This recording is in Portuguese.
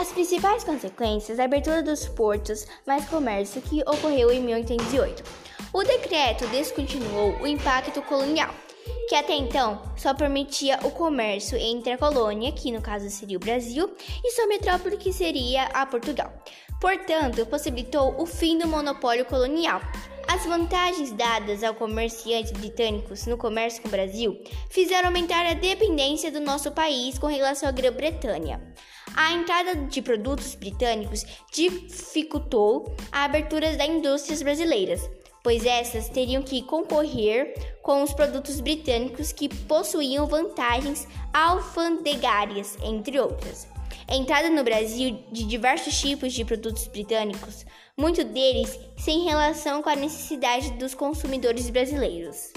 As principais consequências da abertura dos portos mais comércio que ocorreu em 1808. O decreto descontinuou o impacto colonial, que até então só permitia o comércio entre a colônia, que no caso seria o Brasil, e sua metrópole, que seria a Portugal. Portanto, possibilitou o fim do monopólio colonial. As vantagens dadas aos comerciantes britânicos no comércio com o Brasil fizeram aumentar a dependência do nosso país com relação à Grã-Bretanha. A entrada de produtos britânicos dificultou a abertura das indústrias brasileiras, pois essas teriam que concorrer com os produtos britânicos que possuíam vantagens alfandegárias, entre outras. Entrada no Brasil de diversos tipos de produtos britânicos, muitos deles sem relação com a necessidade dos consumidores brasileiros.